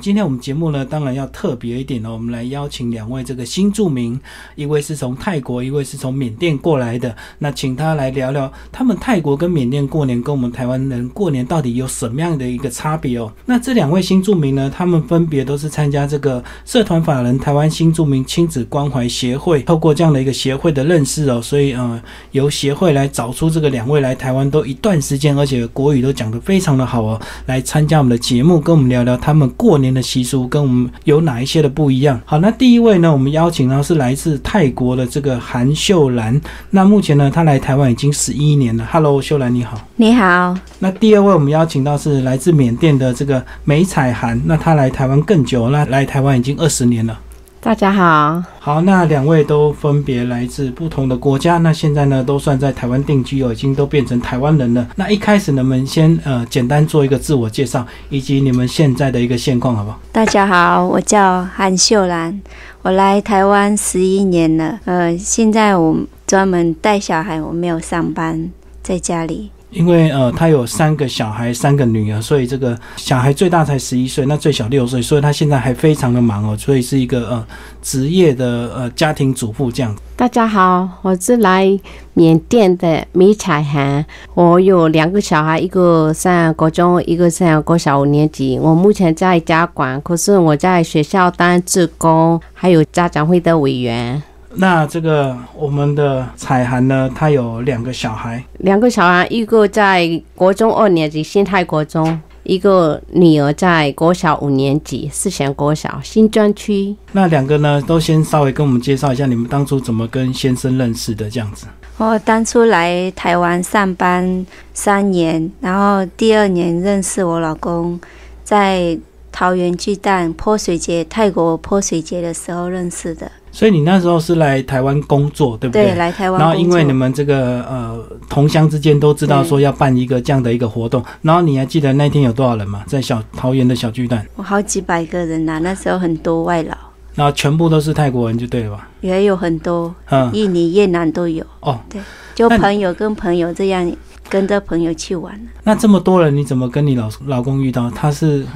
今天我们节目呢，当然要特别一点哦，我们来邀请两位这个新住民，一位是从泰国，一位是从缅甸过来的。那请他来聊聊他们泰国跟缅甸过年跟我们台湾人过年到底有什么样的一个差别哦。那这两位新住民呢，他们分别都是参加这个社团法人台湾新住民亲子关怀协会，透过这样的一个协会的认识哦，所以呃，由协会来找出这个两位来台湾都一段时间，而且国语都讲得非常的好哦，来参加我们的节目，跟我们聊聊他们过年。的习俗跟我们有哪一些的不一样？好，那第一位呢，我们邀请到是来自泰国的这个韩秀兰。那目前呢，她来台湾已经十一年了。Hello，秀兰你好。你好。那第二位我们邀请到是来自缅甸的这个梅彩涵。那她来台湾更久，那来台湾已经二十年了。大家好，好，那两位都分别来自不同的国家，那现在呢都算在台湾定居哦，已经都变成台湾人了。那一开始呢，我们先呃简单做一个自我介绍，以及你们现在的一个现况，好不好？大家好，我叫韩秀兰，我来台湾十一年了，呃，现在我专门带小孩，我没有上班，在家里。因为呃，他有三个小孩，三个女儿，所以这个小孩最大才十一岁，那最小六岁，所以他现在还非常的忙哦，所以是一个呃职业的呃家庭主妇这样。大家好，我是来缅甸的米彩涵，我有两个小孩，一个上高中，一个上国小五年级。我目前在家管，可是我在学校当志工，还有家长会的委员。那这个我们的彩涵呢，她有两个小孩，两个小孩，一个在国中二年级新泰国中，一个女儿在国小五年级四贤国小新专区。那两个呢，都先稍微跟我们介绍一下你们当初怎么跟先生认识的这样子。我当初来台湾上班三年，然后第二年认识我老公，在桃园巨蛋泼水节泰国泼水节的时候认识的。所以你那时候是来台湾工作，对不对？对，来台湾。然后因为你们这个呃同乡之间都知道说要办一个这样的一个活动，然后你还记得那天有多少人吗？在小桃园的小巨蛋，我好几百个人呐，那时候很多外劳。然后全部都是泰国人就对了吧？也有很多，嗯，印尼、越南都有。哦，对，就朋友跟朋友这样跟着朋友去玩。那这么多人，你怎么跟你老老公遇到？他是？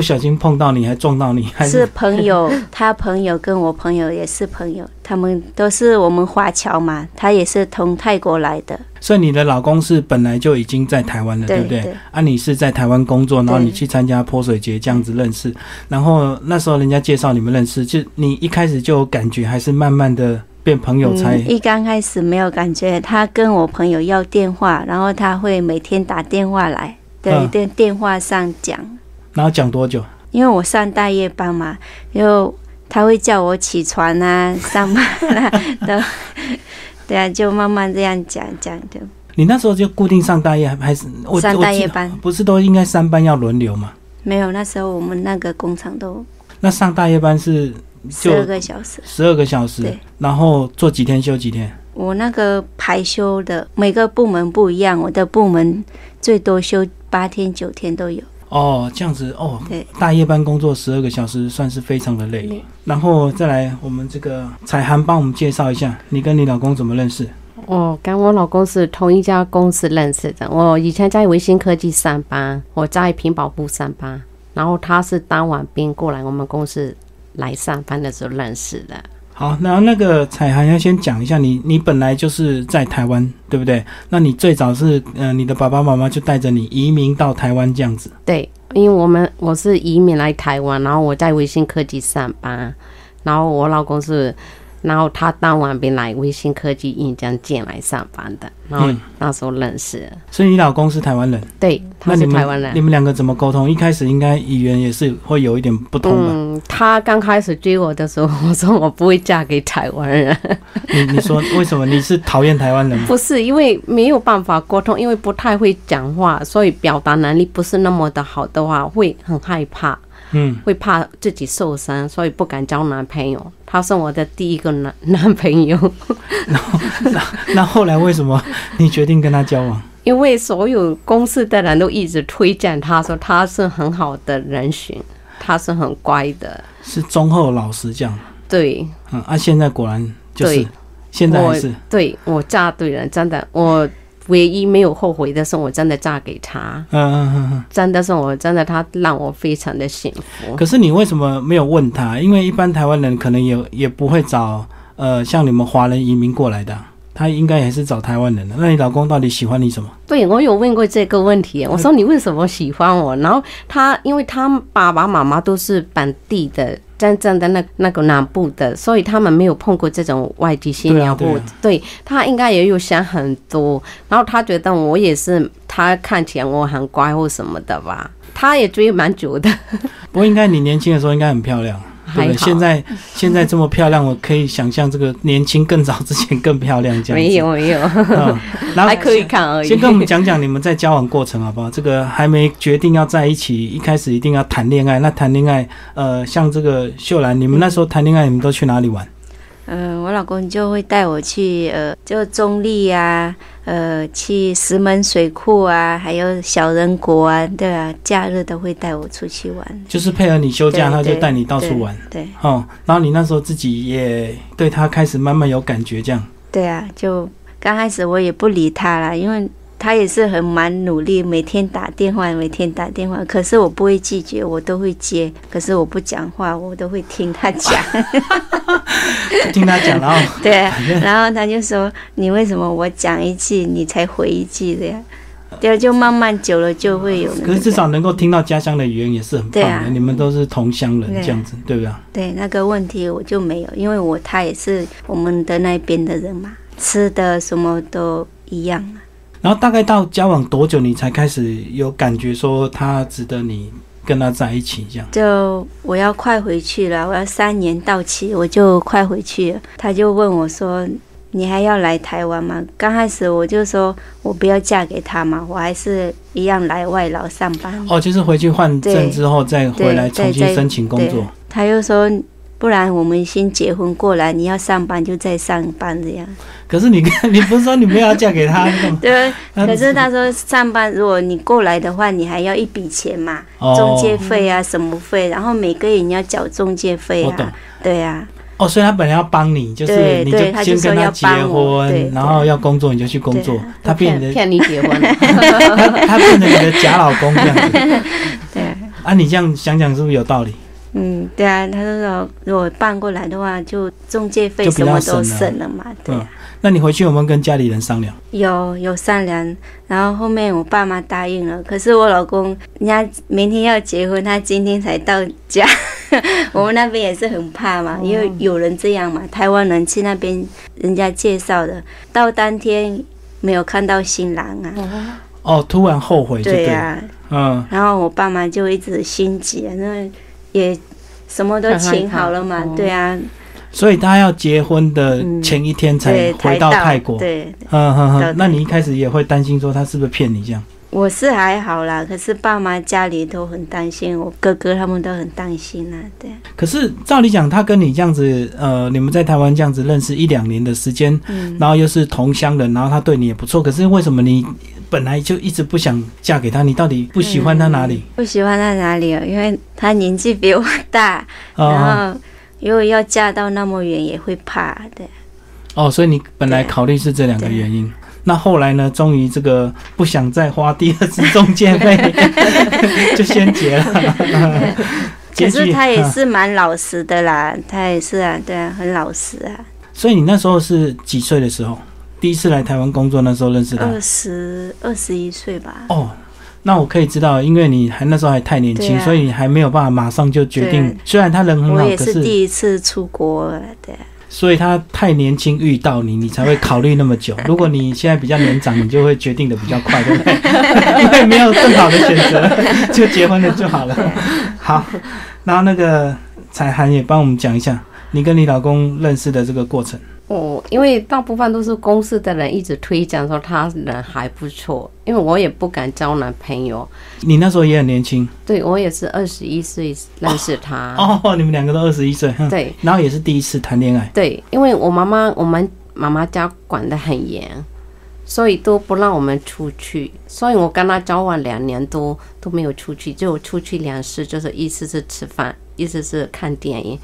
不小心碰到你还撞到你，还是朋友？他朋友跟我朋友也是朋友，他们都是我们华侨嘛。他也是从泰国来的。所以你的老公是本来就已经在台湾了，对不对？啊，你是在台湾工作，然后你去参加泼水节这样子认识，然后那时候人家介绍你们认识，就你一开始就有感觉，还是慢慢的变朋友才？一刚开始没有感觉，他跟我朋友要电话，然后他会每天打电话来，对，电电话上讲。然后讲多久？因为我上大夜班嘛，就他会叫我起床啊，上班啊，都对啊，就慢慢这样讲讲的。你那时候就固定上大夜还是我上大夜班？不是都应该三班要轮流吗？没有，那时候我们那个工厂都那上大夜班是十二个小时，十二个小时，然后做几天休几天？我那个排休的每个部门不一样，我的部门最多休八天九天都有。哦，这样子哦，对，大夜班工作十二个小时，算是非常的累。然后再来，我们这个彩涵帮我们介绍一下，你跟你老公怎么认识？哦，跟我老公是同一家公司认识的。我以前在维新科技上班，我在屏保部上班，然后他是当完兵过来我们公司来上班的时候认识的。好，那那个彩涵要先讲一下，你你本来就是在台湾，对不对？那你最早是，呃，你的爸爸妈妈就带着你移民到台湾这样子。对，因为我们我是移民来台湾，然后我在微信科技上班，然后我老公是。然后他当完兵来微信科技印江进来上班的，然后那时候认识。所以你老公是台湾人？对，他是台湾人。你们两个怎么沟通？一开始应该语言也是会有一点不同吧？嗯，他刚开始追我的时候，我说我不会嫁给台湾人。你你说为什么？你是讨厌台湾人吗？不是，因为没有办法沟通，因为不太会讲话，所以表达能力不是那么的好的话，会很害怕。嗯，会怕自己受伤，所以不敢交男朋友。他是我的第一个男男朋友。然后，那那后来为什么你决定跟他交往？因为所有公司的人都一直推荐他说他是很好的人选，他是很乖的，是忠厚老实这样。对，嗯，啊，现在果然就是，现在还是对我嫁对人，真的我。唯一没有后悔的是，我真的嫁给他，嗯嗯嗯嗯。真的是我真的他让我非常的幸福。可是你为什么没有问他？因为一般台湾人可能也也不会找呃像你们华人移民过来的，他应该也是找台湾人的。那你老公到底喜欢你什么？对我有问过这个问题，我说你为什么喜欢我？然后他因为他爸爸妈妈都是本地的。真正的那那个南部的，所以他们没有碰过这种外地新娘户。对他应该也有想很多，然后他觉得我也是，他看起来我很乖或什么的吧，他也追蛮久的。不过应该你年轻的时候应该很漂亮。对，现在现在这么漂亮，我可以想象这个年轻更早之前更漂亮这样子。没有没有，然后还可以看而已。先跟我们讲讲你们在交往过程好不好？这个还没决定要在一起，一开始一定要谈恋爱。那谈恋爱，呃，像这个秀兰，你们那时候谈恋爱，你们都去哪里玩？嗯，我老公就会带我去，呃，就中立呀，呃，去石门水库啊，还有小人国啊，对啊，假日都会带我出去玩。就是配合你休假，他就带你到处玩。对，哦，然后你那时候自己也对他开始慢慢有感觉，这样。对啊，就刚开始我也不理他了，因为。他也是很蛮努力，每天打电话，每天打电话。可是我不会拒绝，我都会接。可是我不讲话，我都会听他讲。听他讲，然 后对，然后他就说：“你为什么我讲一句，你才回一句的呀？”对，就慢慢久了就会有。可是至少能够听到家乡的语言也是很棒的。你们都是同乡人，这样子对不对？对，那个问题我就没有，因为我他也是我们的那边的人嘛，吃的什么都一样。然后大概到交往多久，你才开始有感觉说他值得你跟他在一起？这样就我要快回去了，我要三年到期，我就快回去了。他就问我说：“你还要来台湾吗？”刚开始我就说我不要嫁给他嘛，我还是一样来外劳上班。哦，就是回去换证之后再回来重新申请工作。他又说。不然我们先结婚过来，你要上班就再上班这样。可是你你不是说你不要嫁给他？对。可是他说上班，如果你过来的话，你还要一笔钱嘛，中介费啊什么费，然后每个月你要缴中介费啊。对呀。哦，所以他本来要帮你，就是你就先跟他结婚，然后要工作你就去工作，他变得骗你结婚，他变成你的假老公这样子。对。啊，你这样想想是不是有道理？嗯，对啊，他说如果办过来的话，就中介费什么都省了嘛。对啊，那你回去有没有跟家里人商量？有有商量，然后后面我爸妈答应了，可是我老公人家明天要结婚，他今天才到家，我们那边也是很怕嘛，因为有人这样嘛，台湾人去那边人家介绍的，到当天没有看到新郎啊。哦，突然后悔。对呀，嗯，然后我爸妈就一直心急，那。也什么都请好了嘛，对啊。所以他要结婚的前一天才回到泰国。对，嗯哼哼。那你一开始也会担心说他是不是骗你这样？我是还好啦，可是爸妈家里都很担心，我哥哥他们都很担心啊，对。可是照理讲，他跟你这样子，呃，你们在台湾这样子认识一两年的时间，嗯，然后又是同乡人，然后他对你也不错，可是为什么你？本来就一直不想嫁给他，你到底不喜欢他哪里？不喜欢他哪里啊？因为他年纪比我大，然后如果要嫁到那么远，也会怕的。哦，所以你本来考虑是这两个原因，那后来呢？终于这个不想再花第二次中介费，就先结了。可是他也是蛮老实的啦，他也是啊，对啊，很老实啊。所以你那时候是几岁的时候？第一次来台湾工作那时候认识他，二十二十一岁吧。哦，那我可以知道，因为你还那时候还太年轻，所以你还没有办法马上就决定。虽然他人很好，我也是第一次出国，对。所以他太年轻遇到你，你才会考虑那么久。如果你现在比较年长，你就会决定的比较快，对不对？因为没有更好的选择，就结婚了就好了。好，然后那个彩涵也帮我们讲一下你跟你老公认识的这个过程。哦，因为大部分都是公司的人一直推荐说他人还不错，因为我也不敢交男朋友。你那时候也很年轻，对我也是二十一岁认识他。哦，你们两个都二十一岁，对，然后也是第一次谈恋爱。对，因为我妈妈，我们妈妈家管得很严，所以都不让我们出去，所以我跟他交往两年多都没有出去，就出去两次，就是一次是吃饭，一次是看电影。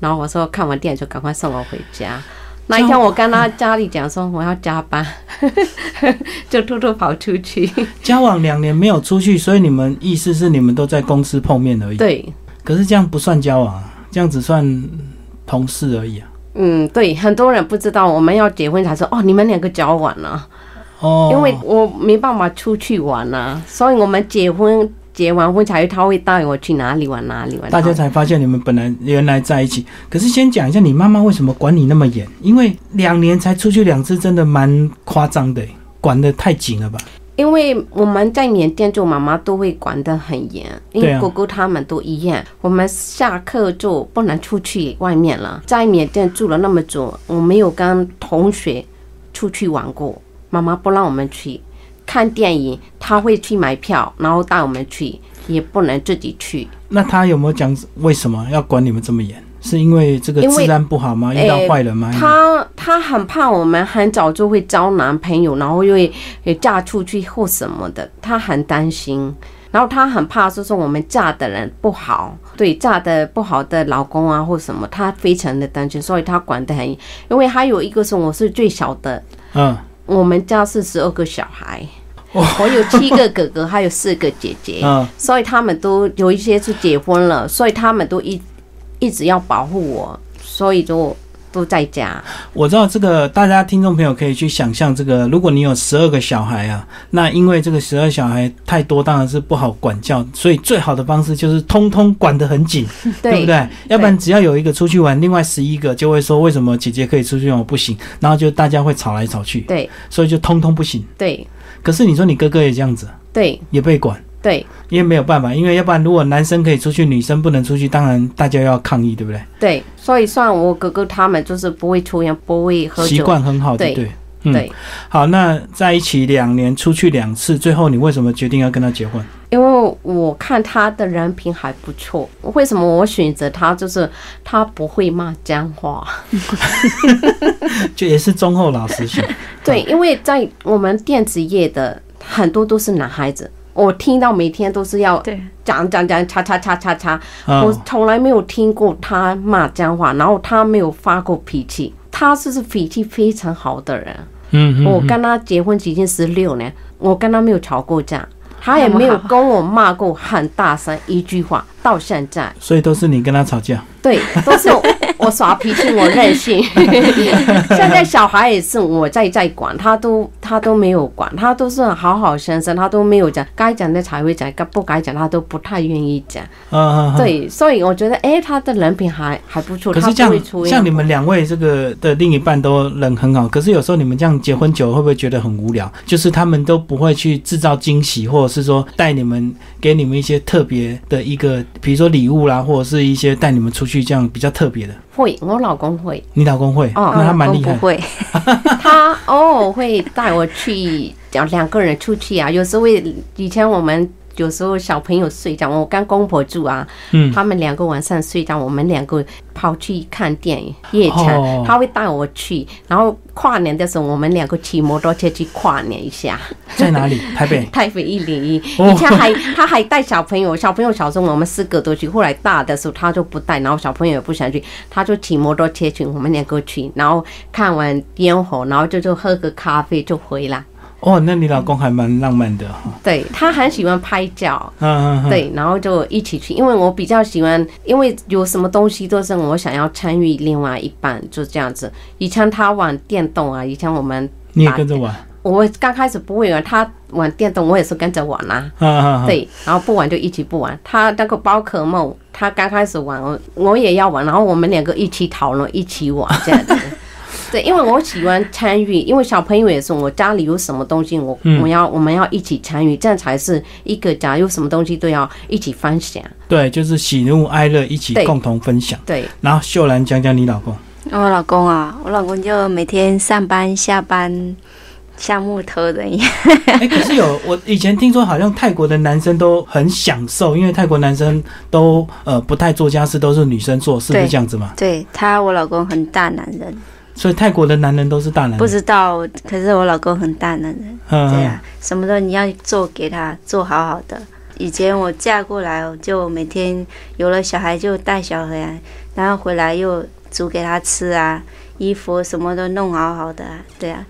然后我说看完电影就赶快送我回家。那一天我跟他家里讲说我要加班，就偷偷跑出去。交往两年没有出去，所以你们意思是你们都在公司碰面而已。，对，可是这样不算交往啊，这样只算同事而已啊。嗯，对，很多人不知道我们要结婚才说哦，你们两个交往了、哦，因为我没办法出去玩啊，所以我们结婚结完婚才他会带我去哪里玩哪里玩。大家才发现你们本来原来在一起。可是先讲一下，你妈妈为什么管你那么严？因为两年才出去两次，真的蛮夸张的，管得太紧了吧？因为我们在缅甸做妈妈都会管得很严，因为哥哥他们都一样，我们下课就不能出去外面了。在缅甸住了那么久，我没有跟同学出去玩过，妈妈不让我们去看电影，他会去买票，然后带我们去，也不能自己去。那他有没有讲为什么要管你们这么严？是因为这个治安不好吗？遇到坏人吗？他他很怕我们很早就会交男朋友，然后又会也嫁出去或什么的，他很担心。然后他很怕，就是我们嫁的人不好，对嫁的不好的老公啊或什么，他非常的担心，所以他管得很严。因为还有一个是我是最小的，嗯，我们家是十二个小孩，哇 我有七个哥哥，还有四个姐姐。嗯，所以他们都有一些是结婚了，所以他们都一一直要保护我，所以就都在家。我知道这个，大家听众朋友可以去想象这个，如果你有十二个小孩啊，那因为这个十二小孩太多，当然是不好管教，所以最好的方式就是通通管得很紧，对不对？要不然只要有一个出去玩，另外十一个就会说为什么姐姐可以出去玩我不行，然后就大家会吵来吵去，对所以就通通不行。对可是你说你哥哥也这样子，对也被管。对因为没有办法，因为要不然如果男生可以出去，女生不能出去，当然大家要抗议，对不对？对，所以算我哥哥他们就是不会抽烟，不会喝酒习。惯很好，的对？嗯对，好，那在一起两年，出去两次，最后你为什么决定要跟他结婚？因为我看他的人品还不错。为什么我选择他？就是他不会骂脏话。就也是忠厚老实型。对，因为在我们电子业的很多都是男孩子，我听到每天都是要对，讲讲讲，叉叉叉叉叉，我嗯，从来没有听过他骂脏话，然后他没有发过脾气，他是是脾气非常好的人。嗯我跟他结婚已经十六年，我跟他没有吵过架，他也没有跟我骂过很大声一句话，到现在，所以都是你跟他吵架。对，都是我耍脾气，我任性。现在小孩也是我在在管，他都他都没有管，他都是好好先生，他都没有讲，该讲的才会讲，该不该讲他都不太愿意讲。嗯嗯，嗯。对，所以我觉得，哎，他的人品还还不错，他可是这样像你们两位这个的另一半都人很好，可是有时候你们这样结婚久了，会不会觉得很无聊？就是他们都不会去制造惊喜，或者是说带你们给你们一些特别的一个，比如说礼物啦，或者是一些带你们出去这样比较特别的。会，我老公会。你老公会，哦那他蛮厉害。不会，他偶尔会带我去，讲两个人出去啊。有时候会，以前我们有时候小朋友睡觉，我跟公婆住啊，嗯，他们两个晚上睡觉，我们两个跑去看电影夜场，哦他会带我去。然后跨年的时候，我们两个骑摩托车去跨年一下，在哪里？台北。台北一零一。哦以前还他还带小朋友，小朋友小时候我们四个都去，后来大的时候他就不带，然后小朋友也不想去，他就骑摩托车去，我们两个去，然后看完烟火，然后就就喝个咖啡就回来。哦，那你老公还蛮浪漫的哈。对他很喜欢拍照，嗯嗯嗯。对，然后就一起去，因为我比较喜欢，因为有什么东西都是我想要参与另外一半，就这样子。以前他玩电动啊，以前我们你也跟着玩。我刚开始不会玩，他玩电动我也是跟着玩啊。嗯嗯嗯。对，然后不玩就一起不玩。他那个宝可梦，他刚开始玩，我我也要玩，然后我们两个一起讨论，一起玩这样子。对，因为我喜欢参与，因为小朋友也是，我家里有什么东西，我、嗯我要我们要一起参与，这样才是一个家，有什么东西都要一起分享。对，就是喜怒哀乐一起共同分享。对，然后秀兰讲讲你老公。我老公啊，我老公就每天上班下班像木头人一样。哎、可是有我以前听说，好像泰国的男生都很享受，因为泰国男生都呃不太做家事，都是女生做，是不是这样子嘛？对他，我老公很大男人，所以泰国的男人都是大男人。不知道，可是我老公很大男人，对啊，什么都你要做给他，做好好的。以前我嫁过来，我就每天有了小孩就带小孩啊，然后回来又煮给他吃啊，衣服什么都弄好好的、啊，对啊。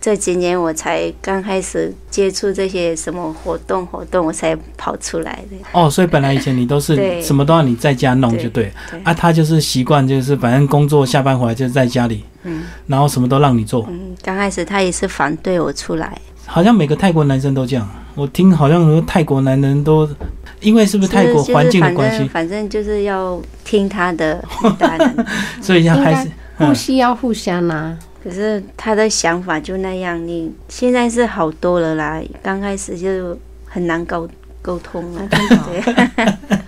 这几年我才刚开始接触这些什么活动活动，我才跑出来的。哦，所以本来以前你都是什么都要你在家弄就对。啊，他就是习惯就是反正工作下班回来就在家里，嗯。然后什么都让你做，嗯，刚开始他也是反对我出来，好像每个泰国男生都这样，我听好像说泰国男人都因为是不是泰国环境的关系，反正就是要听他的。所以还是 互需要互相啊。可是他的想法就那样，你现在是好多了啦，刚开始就很难沟沟通了。对，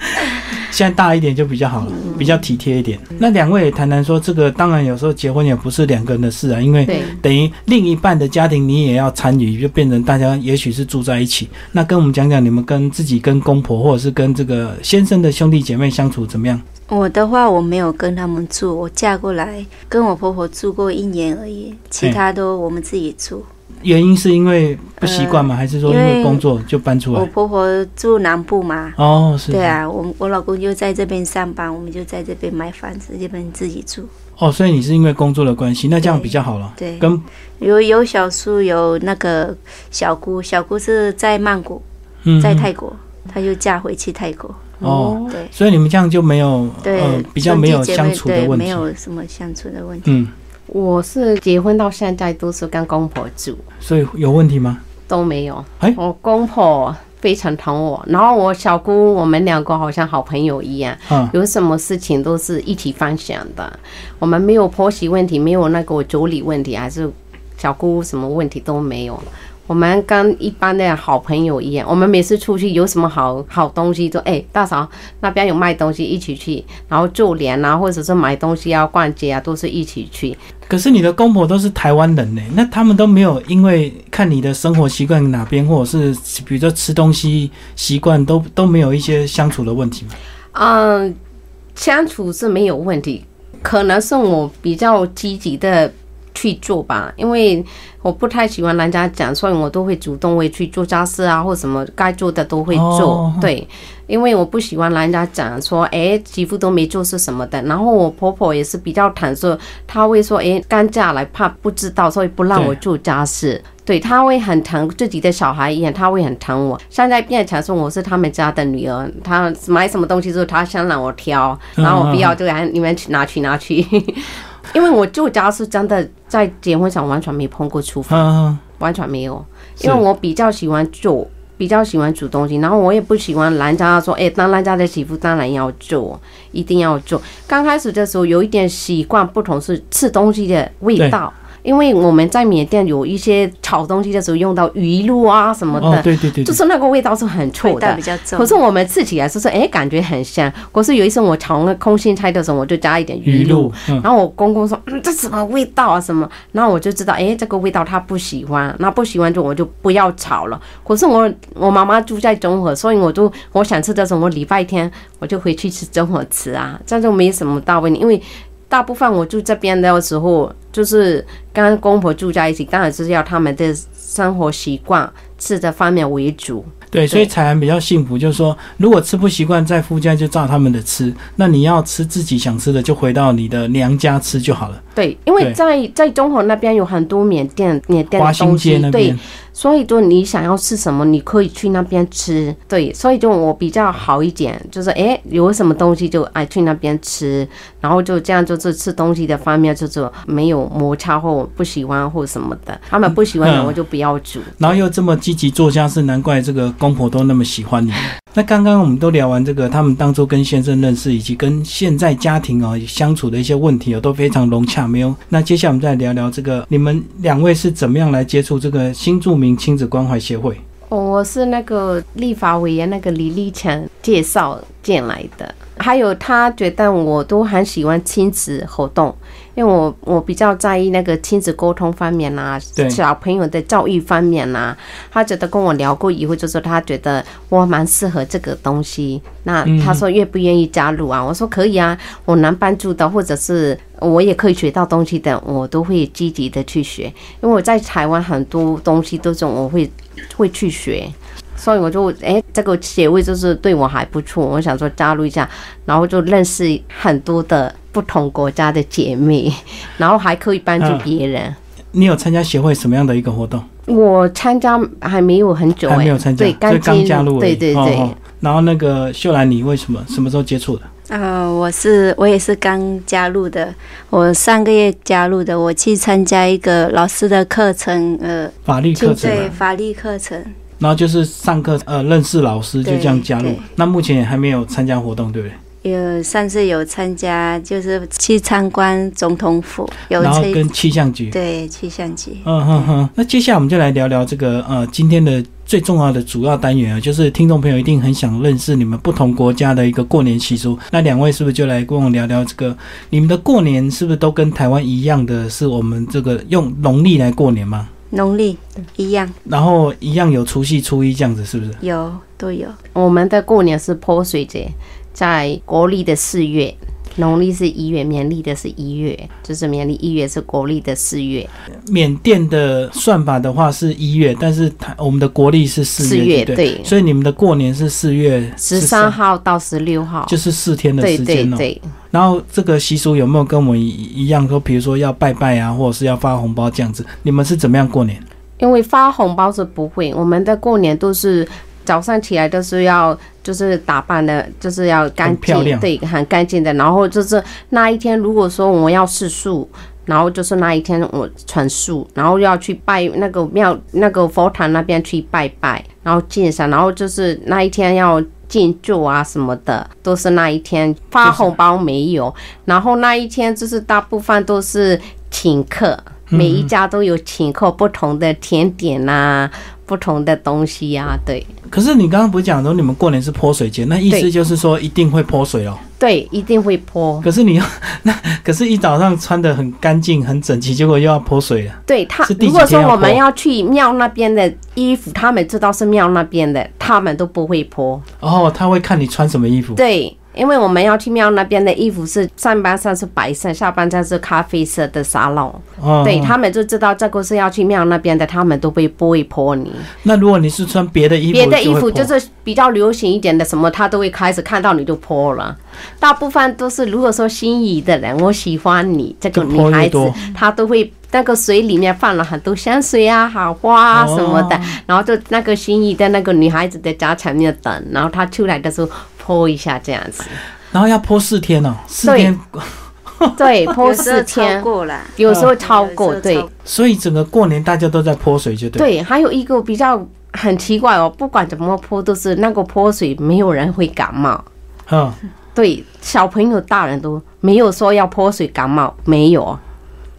现在大一点就比较好了，嗯比较体贴一点。那两位也谈谈说，这个当然有时候结婚也不是两个人的事啊，因为，等于另一半的家庭你也要参与，就变成大家也许是住在一起。那跟我们讲讲你们跟自己跟公婆或者是跟这个先生的兄弟姐妹相处怎么样？我的话我没有跟他们住，我嫁过来跟我婆婆住过一年而已，其他都我们自己住。原因是因为不习惯吗？还是说因因为为工作就搬出来？我婆婆住南部嘛，哦，是。对。啊，我我老公就在这边上班，我们就在这边买房子，这边自己住。哦，所以你是因为工作的关系，那这样比较好了。对，跟有有小叔，有那个小姑，小姑是在曼谷，嗯在泰国，她就嫁回去泰国。哦，对所以你们这样就没有对，呃比较没有相处的问题。没有什么相处的问题。嗯，我是结婚到现在都是跟公婆住，所以有问题吗？都没有。哎我公婆非常疼我，然后我小姑我们两个好像好朋友一样，嗯，有什么事情都是一起分享的。我们没有婆媳问题，没有那个妯娌问题，还是小姑什么问题都没有。我们跟一般的好朋友一样，我们每次出去有什么好好东西，就哎、大嫂那边有卖东西，一起去，然后做脸啊，或者是买东西啊、逛街啊，都是一起去。可是你的公婆都是台湾人呢，那他们都没有因为看你的生活习惯哪边，或者是比如说吃东西习惯都都没有一些相处的问题吗？嗯，相处是没有问题，可能是我比较积极的去做吧，因为我不太喜欢人家讲，所以我都会主动会去做家事啊，或什么该做的都会做。哦对，因为我不喜欢人家讲说，哎，媳妇都没做是什么的。然后我婆婆也是比较坦率，她会说，哎，刚嫁来怕不知道，所以不让我做家事。对，她会很疼自己的小孩一样，她会很疼我。现在变成说我是他们家的女儿，她买什么东西之后，她先让我挑，然后我不要就让你们去拿去拿去。因为我舅家是真的在结婚上完全没碰过厨房，嗯，完全没有，因为我比较喜欢做。比较喜欢煮东西，然后我也不喜欢人家说，哎、当人家的媳妇当然要做，一定要做。刚开始的时候有一点习惯不同，是吃东西的味道，因为我们在缅甸有一些炒东西的时候用到鱼露啊什么的，哦，对对对对，就是那个味道是很臭的味道比。较重。可是我们吃起来就是哎，感觉很香。可是有一次我炒那空心菜的时候，我就加一点鱼露鱼露，，嗯，然后我公公说：“嗯，这什么味道啊？什么？”然后我就知道，哎，这个味道他不喜欢，那不喜欢就我就不要炒了。可是我我妈妈住在中和，所以我就我想吃的时候，我礼拜天我就回去吃中和吃啊，这样就没什么大问题。因为大部分我住这边的时候，就是跟公婆住在一起，当然是要他们的生活习惯、吃的方面为主。对，所以彩兰比较幸福，就是说，如果吃不习惯，在夫家就照他们的吃，那你要吃自己想吃的，就回到你的娘家吃就好了。对，因为在在中和那边有很多缅甸缅甸的东西，对街那边，，所以就你想要吃什么，你可以去那边吃。对，所以就我比较好一点，就是哎有什么东西就爱去那边吃，然后就这样就是吃东西的方面就是没有摩擦或不喜欢或什么的。他们不喜欢的嗯我就不要煮。然后又这么积极做家事，难怪这个公婆都那么喜欢你。那刚刚我们都聊完这个，他们当初跟先生认识，以及跟现在家庭哦相处的一些问题哦，都非常融洽。没有？那接下来我们再聊聊这个，你们两位是怎么样来接触这个新著名亲子关怀协会？我是那个立法委员那个李立强介绍进来的，还有他觉得我都很喜欢亲子活动，因为我我比较在意那个亲子沟通方面啦、对小朋友的教育方面啦、他觉得跟我聊过以后，就说他觉得我蛮适合这个东西。那嗯他说愿不愿意加入啊？我说可以啊，我能帮助的，或者是我也可以学到东西的，我都会积极的去学。因为我在台湾很多东西都是我会会去学。所以我就哎，这个协会就是对我还不错，我想说加入一下，然后就认识很多的不同国家的姐妹，然后还可以帮助别人。你有参加协会什么样的一个活动？我参加还没有很久，还没有参加，对，刚刚加入，对对对。然后那个秀兰，你为什么什么时候接触的？呃，我是我也是刚加入的，我上个月加入的，我去参加一个老师的课程，呃，法律课程，对，法律课程。然后就是上课，呃，认识老师，就这样加入。那目前还没有参加活动，对不对？有上次有参加，就是去参观总统府，有然后跟气象局，对气象局。嗯哼哼。那接下来我们就来聊聊这个呃今天的最重要的主要单元啊，就是听众朋友一定很想认识你们不同国家的一个过年习俗。那两位是不是就来跟我聊聊这个你们的过年是不是都跟台湾一样的是我们这个用农历来过年吗？农历一样。然后一样有除夕初一这样子是不是？有都有。我们的过年是泼水节。在国历的四月，农历是一月，缅历的是一月，就是缅历一月是国历的四月。缅甸的算法的话是一月，但是它我们的国历是四月，对，所以你们的过年是四月十三号到十六号，就是四天的时间哦。对，然后这个习俗有没有跟我们一样？说比如说要拜拜啊，或者是要发红包这样子？你们是怎么样过年？因为发红包是不会，我们的过年都是。早上起来都是要，就是打扮的，就是要干净，对，很干净的。然后就是那一天，如果说我们要试素，然后就是那一天我传素，然后要去拜那个庙、那个佛堂那边去拜拜，然后敬上，然后就是那一天要敬酒啊什么的，都是那一天发红包没有。然后那一天就是大部分都是请客，每一家都有请客不同的甜点呐。不同的东西呀，对。可是你刚刚不是讲说你们过年是泼水节，那意思就是说一定会泼水哦。对，一定会泼。可是你要 那，可是一早上穿的很干净、很整齐，结果又要泼水了。对他，如果说我们要去庙那边的衣服，他们知道是庙那边的，他们都不会泼。哦，他会看你穿什么衣服。对。因为我们要去庙那边的衣服是上半身是白色，下半身是咖啡色的沙龙，对他们就知道这个是要去庙那边的，他们都会不会泼你。那如果你是穿别的衣服，别的衣服就是比较流行一点的什么，他都会开始看到你就泼了。大部分都是如果说心仪的人，我喜欢你这个女孩子，他都会那个水里面放了很多香水啊、好花啊什么的，然后就那个心仪的那个女孩子的家前面等，然后她出来的时候。泼一下这样子，然后要泼四天哦，四天，对，泼四天。过了，有时候超过，对，所以整个过年大家都在泼水，就对。对，还有一个比较很奇怪哦，不管怎么泼都是那个泼水，没有人会感冒。嗯，对，小朋友、大人都没有说要泼水感冒，没有，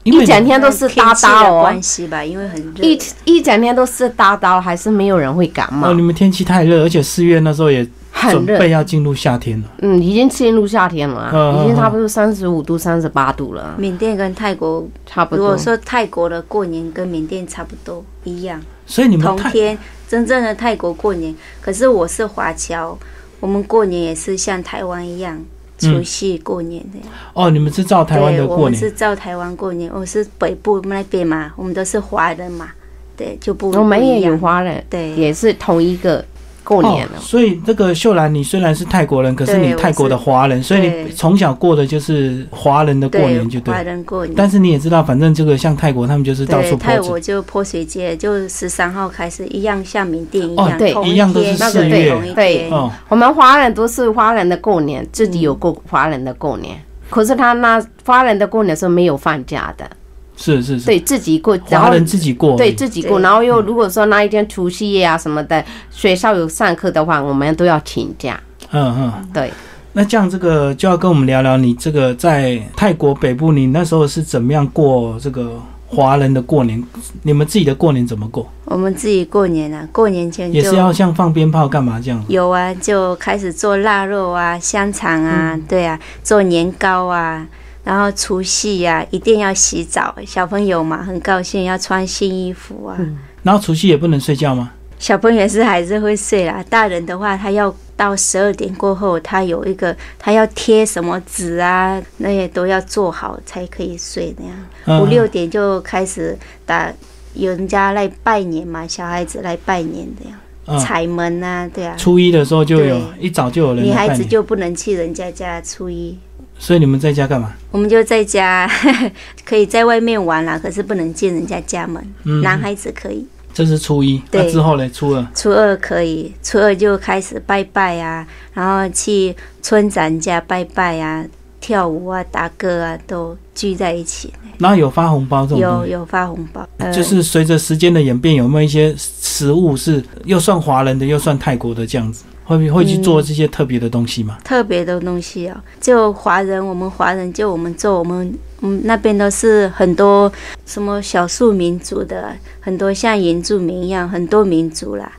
一整天都是大刀哦，关系吧，因为很热，一一整天都是大刀，还是没有人会感冒。哦，你们天气太热，而且四月那时候也。准备要进入夏天了，嗯，已经进入夏天了，已经差不多三十五度、三十八度了。缅甸跟泰国差不多。如果说泰国的过年跟缅甸差不多一样，所以你们同天真正的泰国过年。可是我是华侨，我们过年也是像台湾一样除夕过年的。哦，你们是照台湾的过年？我们是照台湾过年。我是北部那边嘛，我们都是华人嘛，对，就不我们也有华人，对，也是同一个。过年了，所以这个秀兰，你虽然是泰国人，可是你泰国的华人，所以你从小过的就是华人的过年，就对。华人过年。但是你也知道，反正这个像泰国，他们就是到处泼泰国就泼水节，就十三号开始，一样像缅甸一样，对，一样都是四月。对，我们华人都是华人的过年，自己有过华人的过年，可是他那华人的过年是没有放假的。是是是，对自己过，华人自己过，对自己过，然后又如果说那一天除夕夜啊什么的，学校有上课的话，我们都要请假。嗯嗯，对。那这样这个就要跟我们聊聊，你这个在泰国北部，你那时候是怎么样过这个华人的过年？你们自己的过年怎么过？我们自己过年啊，过年前也是要像放鞭炮干嘛这样？有啊，就开始做腊肉啊、香肠啊，对啊，做年糕啊。然后除夕呀，一定要洗澡，小朋友嘛很高兴，要穿新衣服啊。然后除夕也不能睡觉吗？小朋友是还是会睡啦，大人的话，他要到十二点过后，他有一个他要贴什么纸啊，那些都要做好才可以睡那样。五六点就开始打，有人家来拜年嘛，小孩子来拜年这样。嗯，踩门啊，对啊，初一的时候就有一早就有人女孩子就不能去人家家初一。所以你们在家干嘛？我们就在家，可以在外面玩啦，可是不能进人家家门。嗯，男孩子可以，这是初一，那、对之后呢，初二，初二可以，初二就开始拜拜啊，然后去村长家拜拜啊，跳舞啊，打歌啊，都聚在一起。然后有发红包这种，有有发红包，呃就是随着时间的演变，有没有一些食物是又算华人的，又算泰国的这样子？会去嗯做这些特别的东西吗？特别的东西哦。就华人，我们华人就我们做，我们嗯那边都是很多什么少数民族的，很多像原住民一样，很多民族啦，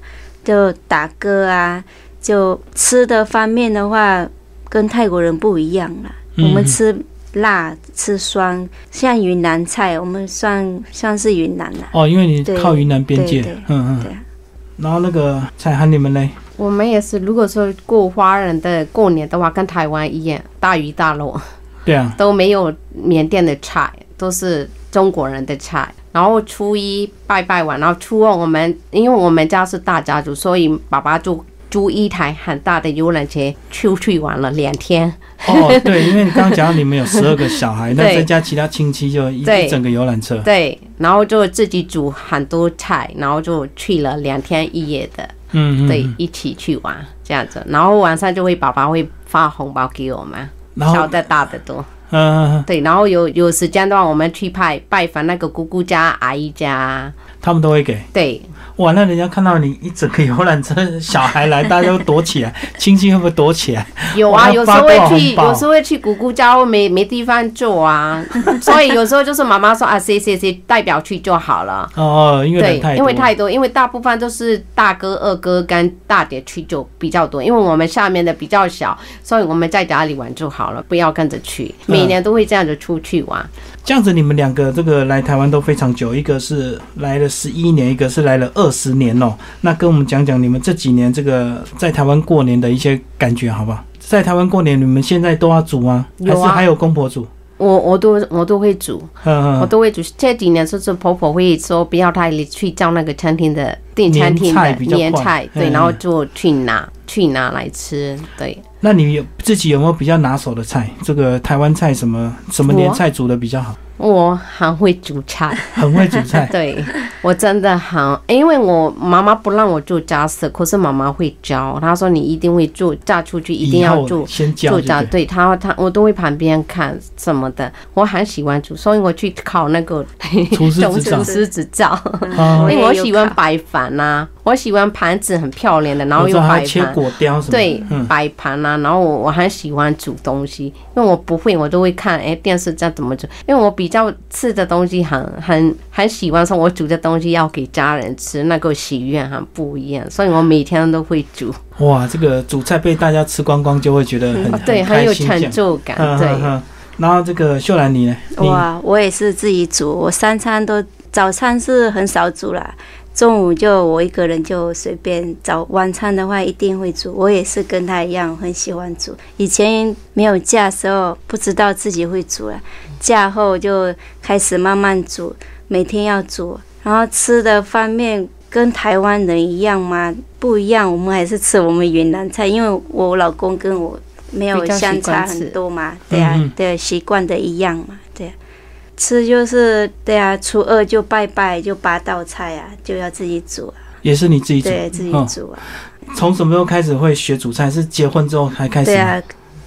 就打歌啊，就吃的方面的话，跟泰国人不一样啦。嗯我们吃辣，吃酸，像云南菜，我们算算是云南啦。哦，因为你靠云南边界嗯嗯。对啊，然后那个彩涵你们嘞？我们也是，如果说过华人的过年的话，跟台湾一样，大鱼大肉对啊，都没有缅甸的菜，都是中国人的菜。然后初一拜拜完，然后初二我们因为我们家是大家族，所以爸爸就租一台很大的游览车出去玩了两天。哦，对，因为你刚刚讲到你们有十二个小孩，那对再加其他亲戚就一整个游览车。对，然后就自己煮很多菜，然后就去了两天一夜的，嗯嗯，对嗯，一起去玩这样子。然后晚上就会爸爸会发红包给我们，然后小的大的多。嗯对，然后有有时间的话，我们去拜拜访那个姑姑家、阿姨家。他们都会给。对，哇，那人家看到你一整个游览车小孩来，大家都躲起来，亲戚会不会躲起来？有啊，有时候会去，有时候会去姑姑家，没没地方坐啊，所以有时候就是妈妈说啊，谁谁谁代表去就好了。哦哦，因为太，多，因为太多，因为大部分都是大哥、二哥跟大姐去就比较多，因为我们下面的比较小，所以我们在家里玩就好了，不要跟着去。嗯每年都会这样子出去玩。这样子，你们两个这个来台湾都非常久，一个是来了十一年，一个是来了二十年哦。那跟我们讲讲你们这几年这个在台湾过年的一些感觉，好不好？在台湾过年，你们现在都要煮吗？还是还有公婆煮？我我都我都会煮，我都会煮。这几年就是婆婆会说不要太离去叫那个餐厅的订餐厅的年菜对，嗯然后就去拿去拿来吃，对。那你有自己有没有比较拿手的菜？这个台湾菜什么什么年菜煮的比较好？我很会煮菜，很会煮菜。对我真的很，因为我妈妈不让我做家事，可是妈妈会教，她说你一定会做，嫁出去一定要做。先教做家，对。她，她我都会旁边看什么的，我很喜欢煮，所以我去考那个厨师执照 厨师执照，哦因为我喜欢摆盘呐，我喜欢盘子很漂亮的，然后又摆盘，果雕什么。对嗯，，摆盘呐，然后我我很喜欢煮东西，因为我不会，我都会看哎电视在怎么煮，因为我比较吃的东西很很很喜欢说，我煮的东西要给家人吃，那个喜悦很不一样，所以我每天都会煮，哇，这个煮菜被大家吃光光，就会觉得很哦对，很有成就感，嗯。对。然后这个秀兰你呢？你哇，我也是自己煮，我三餐都早餐是很少煮啦，中午就我一个人就随便早晚餐的话一定会煮，我也是跟他一样很喜欢煮。以前没有嫁的时候不知道自己会煮了，嫁后就开始慢慢煮，每天要煮，然后吃的方面。跟台湾人一样吗？不一样，我们还是吃我们云南菜，因为我老公跟我没有相差很多嘛，对啊，对，习惯的一样嘛，吃就是对啊，初二就拜拜，就八道菜啊，就要自己煮啊，也是你自己煮？对自己哦煮啊，从什么时候开始会学煮菜？是结婚之后才开始？对啊。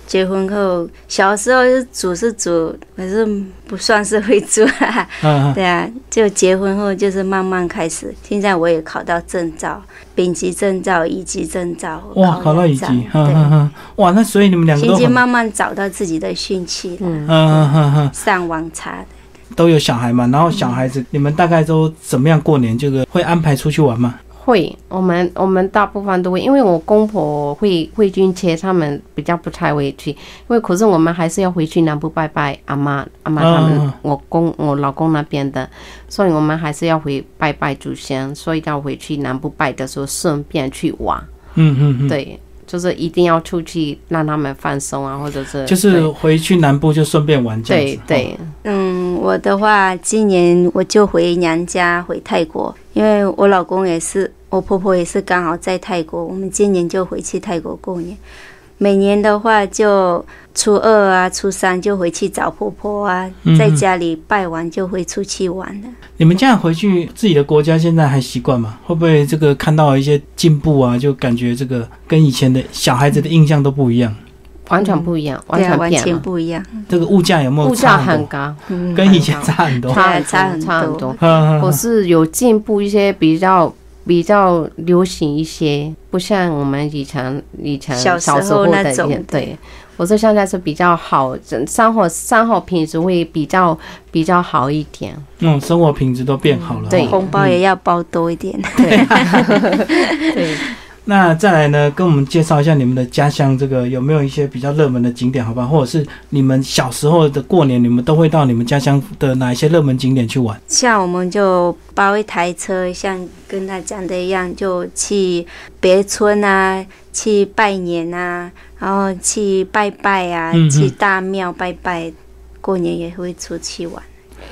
结婚后，小时候是煮是煮，可是不算是会煮啊。嗯 嗯。对啊，就结婚后就是慢慢开始。现在我也考到证照，丙级证照、乙级证照。哇，考到乙级，嗯对，嗯嗯，哇，那所以你们两个现都很，嗯在慢慢找到自己的兴趣了，嗯，嗯嗯嗯，上网查的。都有小孩嘛，然后小孩子，你们大概都怎么样过年？这个会安排出去玩吗？会，我们我们大部分都会，因为我公婆会会军切，他们比较不太会去，因为可是我们还是要回去南部拜拜阿妈阿妈他们，嗯我公我老公那边的，所以我们还是要回拜拜祖先，所以要回去南部拜的时候顺便去玩，嗯嗯嗯，对。就是一定要出去让他们放松啊，或者是就是回去南部就顺便玩这样子。对对，嗯，我的话，今年我就回娘家，回泰国，因为我老公也是，我婆婆也是刚好在泰国，我们今年就回去泰国过年。每年的话，就初二啊、初三就回去找婆婆啊，嗯在家里拜完就会出去玩了。你们这样回去自己的国家，现在还习惯吗？会不会这个看到一些进步啊，就感觉这个跟以前的小孩子的印象都不一样？完全不一样，完全不一样。这个物价有没有物价很高，嗯，跟以前差很多。差很多差很多。嗯我是有进步一些，比较比较流行一些，不像我们以前以前小时候那种对。我说现在是比较好，生活生活品质会比较比较好一点。嗯，生活品质都变好了。对哦红包也要包多一点。对 对，那再来呢，跟我们介绍一下你们的家乡，这个有没有一些比较热门的景点，好吧？或者是你们小时候的过年，你们都会到你们家乡的哪一些热门景点去玩？像我们就包一台车，像跟他讲的一样，就去别村啊，去拜年啊，然后去拜拜啊，去大庙拜拜。过年也会出去玩。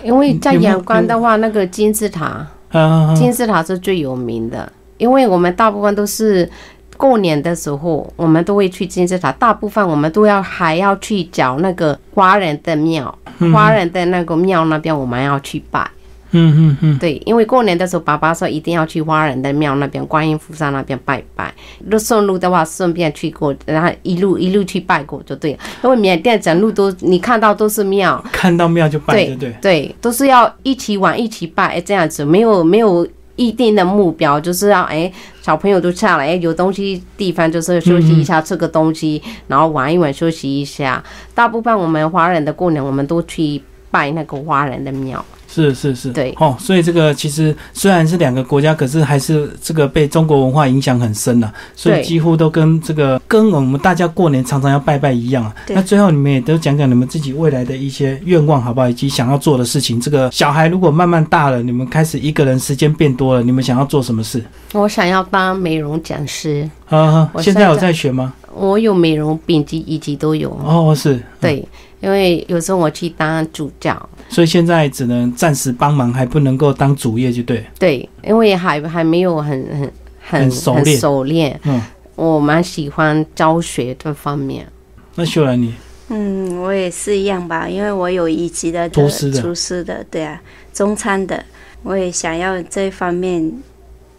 因为在阳关的话，那个金字塔，啊，金字塔是最有名的，因为我们大部分都是过年的时候，我们都会去金字塔，大部分我们都要还要去找那个华人的庙，华人的那个庙那边我们要去拜。嗯嗯嗯，对，因为过年的时候，爸爸说一定要去华人的庙那边，观音菩萨那边拜拜。如顺路的话，顺便去过，然后一路一路去拜过就对了。因为缅甸整路都你看到都是庙，看到庙就拜，对对对？对，都是要一起玩一起拜，哎，这样子没有没有一定的目标，就是要哎小朋友都下来，哎有东西地方就是休息一下，吃个东西，然后玩一玩休息一下。大部分我们华人的过年，我们都去拜那个华人的庙。是是是，对哦，所以这个其实虽然是两个国家，可是还是这个被中国文化影响很深了、所以对几乎都跟这个跟我们大家过年常常要拜拜一样啊。那最后你们也都讲讲你们自己未来的一些愿望好不好，以及想要做的事情。这个小孩如果慢慢大了，你们开始一个人时间变多了，你们想要做什么事？我想要当美容讲师，啊，我现在有在在学吗？我有美容丙级、乙级都有。哦，是，对，因为有时候我去当助教，所以现在只能暂时帮忙，还不能够当主业，就对。对，因为还还没有很很很很熟练熟练。嗯，我蛮喜欢教学这方面。那秀兰你嗯，我也是一样吧，因为我有一级的厨师的厨师的，对啊，中餐的，我也想要这方面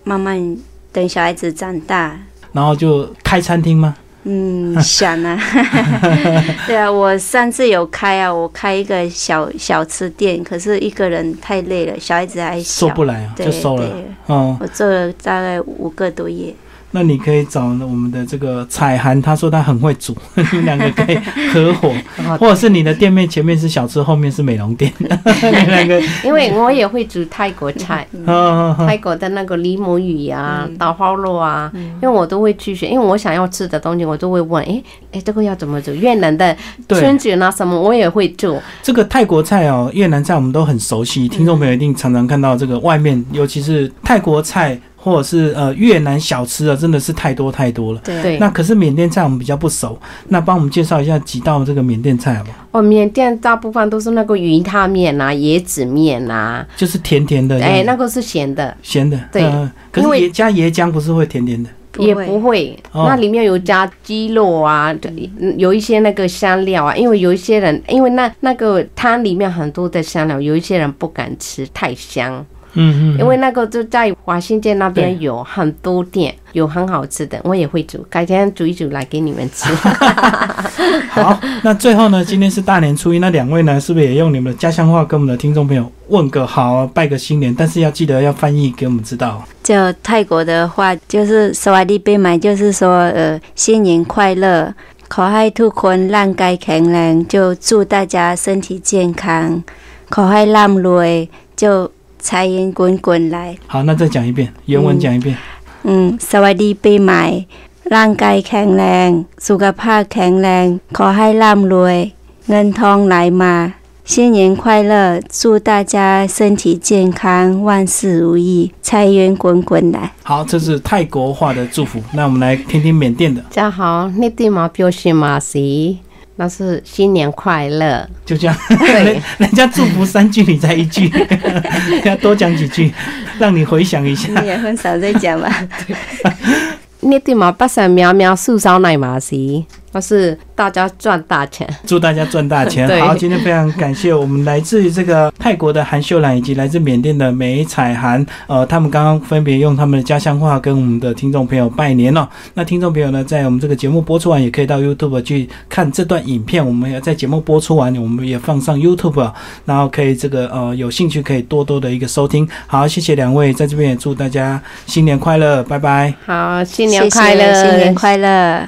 慢慢等小孩子长大，然后就开餐厅吗？嗯，想啊，对啊，我上次有开啊，我开一个小小吃店，可是一个人太累了，小孩子还小，收不来就收了。对，哦，我做了大概五个多月。那你可以找我们的这个彩涵，他说他很会煮，你 们两个可以合伙，或者是你的店面前面是小吃，后面是美容店，你 们两个，因为我也会煮泰国菜，泰国的那个柠檬鱼啊、嗯。刀花肉啊，因为我都会去学，因为我想要吃的东西，我都会问，诶诶，这个要怎么煮？越南的春卷啊什么，我也会做。这个泰国菜哦，越南菜我们都很熟悉，听众朋友一定常常看到这个外面，尤其是泰国菜或者是呃越南小吃啊，真的是太多太多了。对。那可是缅甸菜我们比较不熟，那帮我们介绍一下几道这个缅甸菜好不好？哦，缅甸大部分都是那个云汤面啊、椰子面啊，就是甜甜的，哎，那个是咸的，咸的，对。嗯可是因为椰加椰浆不是会甜甜的？也不会，哦。那里面有加鸡肉啊，嗯有一些那个香料啊，因为有一些人，因为那那个汤里面很多的香料，有一些人不敢吃太香，嗯嗯，因为那个就在华新街那边对有很多店，有很好吃的，我也会煮，改天煮一煮来给你们吃。好，那最后呢，今天是大年初一，那两位呢，是不是也用你们的家乡话跟我们的听众朋友问个好，拜个新年？但是要记得要翻译给我们知道。就泰国的话，就是สวัสดีปีใหม่，就是说呃新年快乐，ขอให้ทุกคนร่างกายแข็งแรง，就祝大家身体健康，ขอให้ร่ำรวย，就 财源滚滚来。好，那再讲一遍，原文讲一遍。嗯，สวัสดีปีใหม่ ร่างกายแข็งแรง สุขภาพแข็งแรง ขอให้ร่ำรวย เงินทองไหลมา 新年快乐！祝大家身体健康，万事如意，财源滚滚来。好，这是泰国话的祝福。那我们来听听缅甸的。大家好，你对吗？表示马西， 那是新年快乐。就这样，人，人家祝福三句，你才一句，要多讲几句，让你回想一下。你也很少在讲吧？你对嘛？八神喵喵，树梢奶马西。我是大家赚大钱，祝大家赚大钱。好，今天非常感谢我们来自于这个泰国的韩秀兰，以及来自缅甸的美彩涵，呃，他们刚刚分别用他们的家乡话跟我们的听众朋友拜年了。那听众朋友呢，在我们这个节目播出完，也可以到 YouTube 去看这段影片。我们也在节目播出完，我们也放上 YouTube，然后可以这个呃有兴趣可以多多的一个收听。好，谢谢两位，在这边也祝大家新年快乐，拜拜。好，新年谢谢快乐，新年快乐。